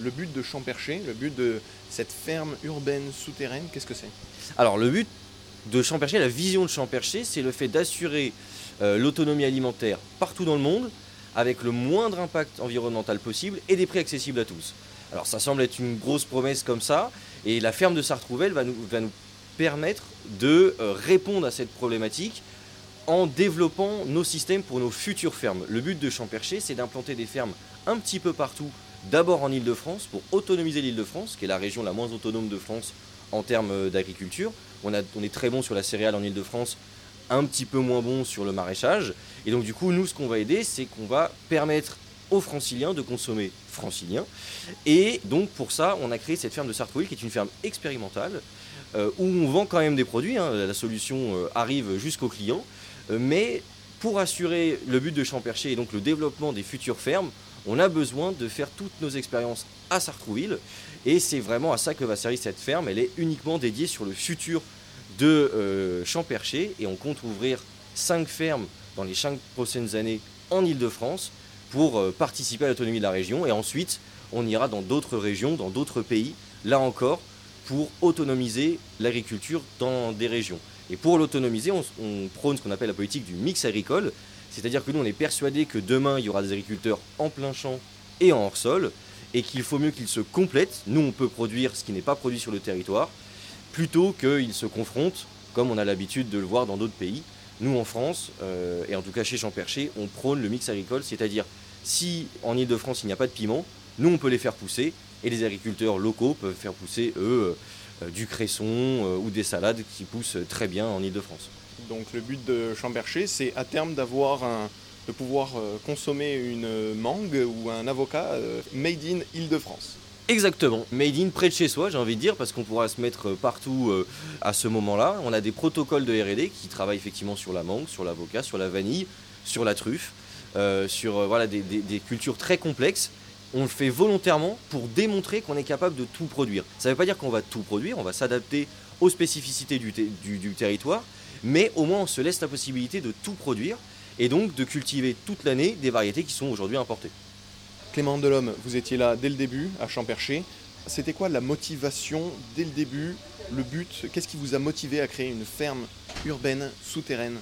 Le but de Champerché, le but de cette ferme urbaine souterraine, qu'est-ce que c'est? Alors le but de Champerché, la vision de Champerché, c'est le fait d'assurer euh, l'autonomie alimentaire partout dans le monde avec le moindre impact environnemental possible et des prix accessibles à tous. Alors ça semble être une grosse promesse comme ça, et la ferme de Sartrouvelle va nous, va nous permettre de euh, répondre à cette problématique en développant nos systèmes pour nos futures fermes. Le but de Champerché, c'est d'implanter des fermes un petit peu partout, d'abord en Ile-de-France, pour autonomiser l'Île-de-France, qui est la région la moins autonome de France en termes euh, d'agriculture. On, est très bon sur la céréale en Ile-de-France, un petit peu moins bon sur le maraîchage. Et donc du coup, nous, ce qu'on va aider, c'est qu'on va permettre aux franciliens de consommer francilien. Et donc pour ça, on a créé cette ferme de Sartrouville, qui est une ferme expérimentale, euh, où on vend quand même des produits. hein. La solution euh, arrive jusqu'aux clients. Euh, mais pour assurer le but de Champerché et donc le développement des futures fermes, on a besoin de faire toutes nos expériences à Sartrouville. Et c'est vraiment à ça que va servir cette ferme. Elle est uniquement dédiée sur le futur de euh. Et on compte ouvrir 5 fermes dans les 5 prochaines années en Ile-de-France pour euh, participer à l'autonomie de la région. Et ensuite, on ira dans d'autres régions, dans d'autres pays, là encore, pour autonomiser l'agriculture dans des régions. Et pour l'autonomiser, on, prône ce qu'on appelle la politique du mix agricole, c'est-à-dire que nous, on est persuadé que demain, il y aura des agriculteurs en plein champ et en hors-sol, et qu'il faut mieux qu'ils se complètent. Nous, on peut produire ce qui n'est pas produit sur le territoire, plutôt qu'ils se confrontent, comme on a l'habitude de le voir dans d'autres pays. Nous, en France, euh, et en tout cas chez Champerché, on prône le mix agricole, c'est-à-dire si en Ile-de-France il n'y a pas de piment, nous, on peut les faire pousser, et les agriculteurs locaux peuvent faire pousser, eux, euh, du cresson euh, ou des salades qui poussent très bien en Ile-de-France. Donc le but de Champerché, c'est à terme d'avoir un, de pouvoir euh, consommer une mangue ou un avocat euh, made in Île-de-France. Exactement, made in près de chez soi, j'ai envie de dire, parce qu'on pourra se mettre partout euh, à ce moment-là. On a des protocoles de R&D qui travaillent effectivement sur la mangue, sur l'avocat, sur la vanille, sur la truffe, euh, sur euh, voilà, des, des- des cultures très complexes. On le fait volontairement pour démontrer qu'on est capable de tout produire. Ça ne veut pas dire qu'on va tout produire, on va s'adapter aux spécificités du, ter- du- du territoire, mais au moins on se laisse la possibilité de tout produire et donc de cultiver toute l'année des variétés qui sont aujourd'hui importées. Clément Delhomme, vous étiez là dès le début à Champerché. C'était quoi la motivation dès le début, le but? Qu'est-ce qui vous a motivé à créer une ferme urbaine souterraine?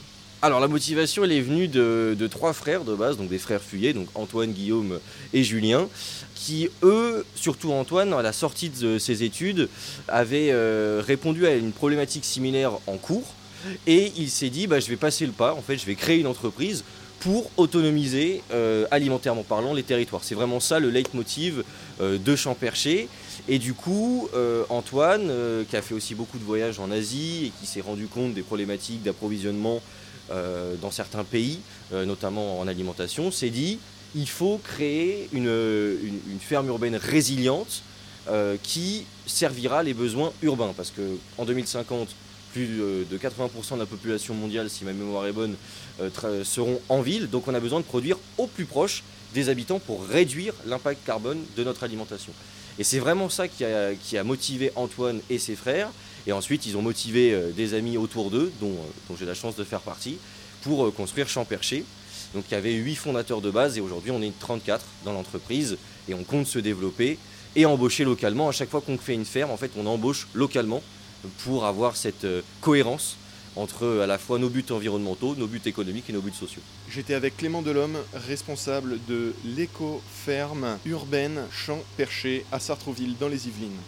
Alors la motivation, elle est venue de, trois frères de base, donc des frères Fuyet, donc Antoine, Guillaume et Julien, qui eux, surtout Antoine, à la sortie de ses études, avaient euh, répondu à une problématique similaire en cours, et il s'est dit, bah, je vais passer le pas, en fait, je vais créer une entreprise pour autonomiser euh, alimentairement parlant les territoires. C'est vraiment ça le leitmotiv euh, de Champerché. Et du coup, euh, Antoine, qui a fait aussi beaucoup de voyages en Asie et qui s'est rendu compte des problématiques d'approvisionnement dans certains pays, euh, notamment en alimentation, s'est dit il faut créer une, ferme urbaine résiliente euh, qui servira les besoins urbains. Parce qu'en 2050, plus euh, de 80% de la population mondiale, si ma mémoire est bonne, euh, seront en ville. Donc on a besoin de produire au plus proche des habitants pour réduire l'impact carbone de notre alimentation. Et c'est vraiment ça qui a, motivé Antoine et ses frères. Et ensuite, ils ont motivé euh, des amis autour d'eux, dont, euh, dont j'ai la chance de faire partie, pour euh, construire Champerché. Donc il y avait 8 fondateurs de base et aujourd'hui on est 34 dans l'entreprise et on compte se développer et embaucher localement. À chaque fois qu'on fait une ferme, en fait, on embauche localement pour avoir cette cohérence entre euh, à la fois nos buts environnementaux, nos buts économiques et nos buts sociaux. J'étais avec Clément Delhomme, responsable de l'éco-ferme urbaine Champerché à Sartrouville dans les Yvelines.